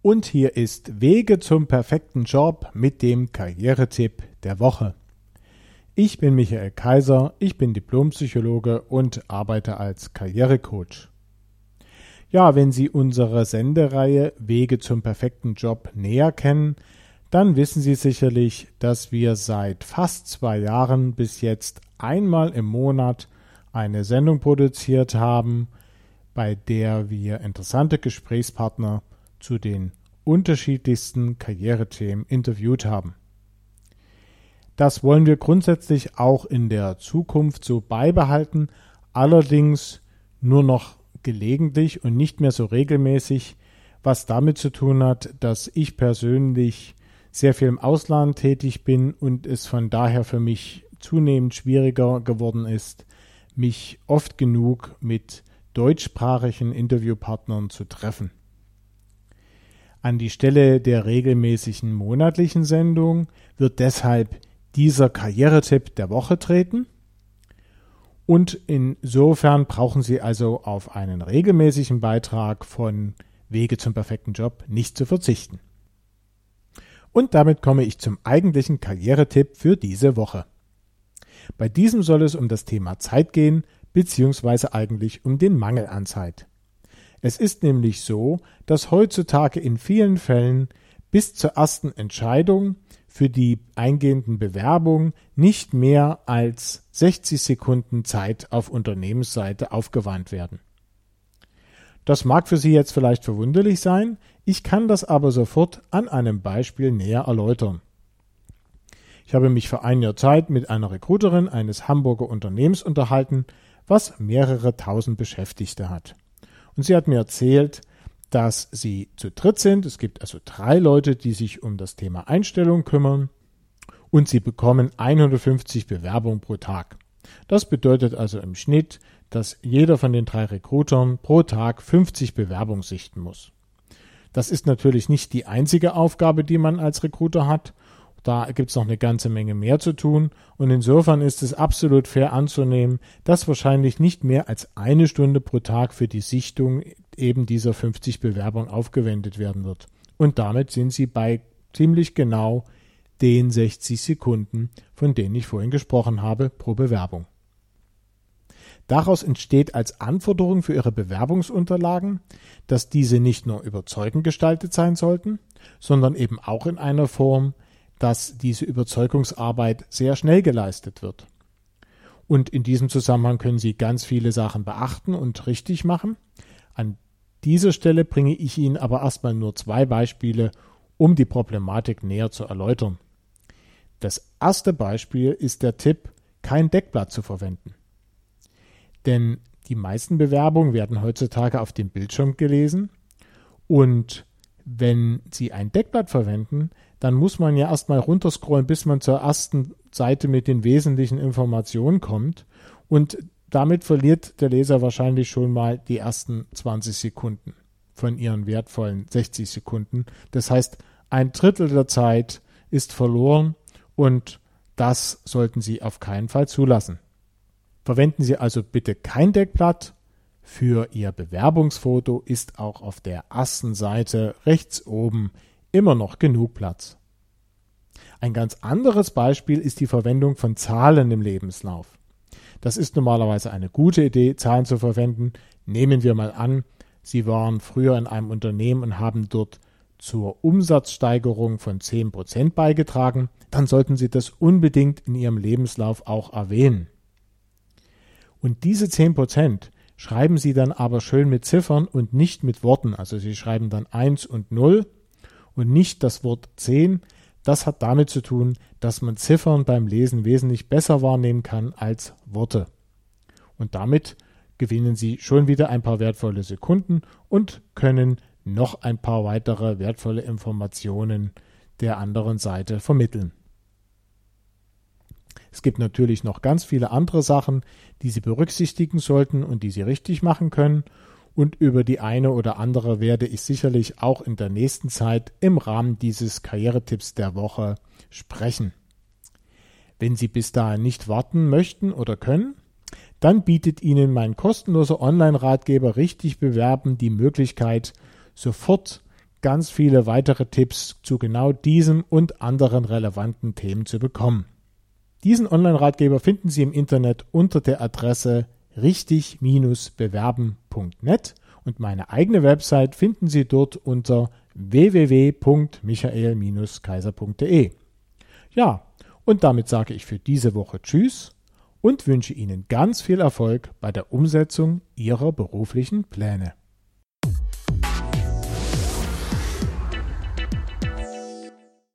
Und hier ist Wege zum perfekten Job mit dem Karrieretipp der Woche. Ich bin Michael Kaiser, ich bin Diplompsychologe und arbeite als Karrierecoach. Ja, wenn Sie unsere Sendereihe Wege zum perfekten Job näher kennen, dann wissen Sie sicherlich, dass wir seit fast zwei Jahren bis jetzt einmal im Monat eine Sendung produziert haben, bei der wir interessante Gesprächspartner zu den unterschiedlichsten Karrierethemen interviewt haben. Das wollen wir grundsätzlich auch in der Zukunft so beibehalten, allerdings nur noch gelegentlich und nicht mehr so regelmäßig, was damit zu tun hat, dass ich persönlich sehr viel im Ausland tätig bin und es von daher für mich zunehmend schwieriger geworden ist, mich oft genug mit deutschsprachigen Interviewpartnern zu treffen. An die Stelle der regelmäßigen monatlichen Sendung wird deshalb dieser Karrieretipp der Woche treten. Und insofern brauchen Sie also auf einen regelmäßigen Beitrag von Wege zum perfekten Job nicht zu verzichten. Und damit komme ich zum eigentlichen Karrieretipp für diese Woche. Bei diesem soll es um das Thema Zeit gehen, beziehungsweise eigentlich um den Mangel an Zeit. Es ist nämlich so, dass heutzutage in vielen Fällen bis zur ersten Entscheidung für die eingehenden Bewerbungen nicht mehr als 60 Sekunden Zeit auf Unternehmensseite aufgewandt werden. Das mag für Sie jetzt vielleicht verwunderlich sein, ich kann das aber sofort an einem Beispiel näher erläutern. Ich habe mich vor einiger Zeit mit einer Recruiterin eines Hamburger Unternehmens unterhalten, was mehrere tausend Beschäftigte hat. Und sie hat mir erzählt, dass sie zu dritt sind. Es gibt also drei Leute, die sich um das Thema Einstellung kümmern. Und sie bekommen 150 Bewerbungen pro Tag. Das bedeutet also im Schnitt, dass jeder von den drei Recruitern pro Tag 50 Bewerbungen sichten muss. Das ist natürlich nicht die einzige Aufgabe, die man als Recruiter hat, da gibt es noch eine ganze Menge mehr zu tun und insofern ist es absolut fair anzunehmen, dass wahrscheinlich nicht mehr als eine Stunde pro Tag für die Sichtung eben dieser 50 Bewerbungen aufgewendet werden wird. Und damit sind Sie bei ziemlich genau den 60 Sekunden, von denen ich vorhin gesprochen habe, pro Bewerbung. Daraus entsteht als Anforderung für Ihre Bewerbungsunterlagen, dass diese nicht nur überzeugend gestaltet sein sollten, sondern eben auch in einer Form, dass diese Überzeugungsarbeit sehr schnell geleistet wird. Und in diesem Zusammenhang können Sie ganz viele Sachen beachten und richtig machen. An dieser Stelle bringe ich Ihnen aber erstmal nur zwei Beispiele, um die Problematik näher zu erläutern. Das erste Beispiel ist der Tipp, kein Deckblatt zu verwenden. Denn die meisten Bewerbungen werden heutzutage auf dem Bildschirm gelesen und wenn Sie ein Deckblatt verwenden, dann muss man ja erstmal runterscrollen, bis man zur ersten Seite mit den wesentlichen Informationen kommt. Und damit verliert der Leser wahrscheinlich schon mal die ersten 20 Sekunden von ihren wertvollen 60 Sekunden. Das heißt, ein Drittel der Zeit ist verloren und das sollten Sie auf keinen Fall zulassen. Verwenden Sie also bitte kein Deckblatt. Für Ihr Bewerbungsfoto ist auch auf der ersten Seite rechts oben immer noch genug Platz. Ein ganz anderes Beispiel ist die Verwendung von Zahlen im Lebenslauf. Das ist normalerweise eine gute Idee, Zahlen zu verwenden. Nehmen wir mal an, Sie waren früher in einem Unternehmen und haben dort zur Umsatzsteigerung von 10% beigetragen, dann sollten Sie das unbedingt in Ihrem Lebenslauf auch erwähnen. Und diese 10% schreiben Sie dann aber schön mit Ziffern und nicht mit Worten. Also Sie schreiben dann 1 und 0 und nicht das Wort 10. Das hat damit zu tun, dass man Ziffern beim Lesen wesentlich besser wahrnehmen kann als Worte. Und damit gewinnen Sie schon wieder ein paar wertvolle Sekunden und können noch ein paar weitere wertvolle Informationen der anderen Seite vermitteln. Es gibt natürlich noch ganz viele andere Sachen, die Sie berücksichtigen sollten und die Sie richtig machen können und über die eine oder andere werde ich sicherlich auch in der nächsten Zeit im Rahmen dieses Karrieretipps der Woche sprechen. Wenn Sie bis dahin nicht warten möchten oder können, dann bietet Ihnen mein kostenloser Online-Ratgeber Richtig bewerben die Möglichkeit, sofort ganz viele weitere Tipps zu genau diesem und anderen relevanten Themen zu bekommen. Diesen Online-Ratgeber finden Sie im Internet unter der Adresse richtig-bewerben.net und meine eigene Website finden Sie dort unter www.michael-kaiser.de. Ja, und damit sage ich für diese Woche Tschüss und wünsche Ihnen ganz viel Erfolg bei der Umsetzung Ihrer beruflichen Pläne.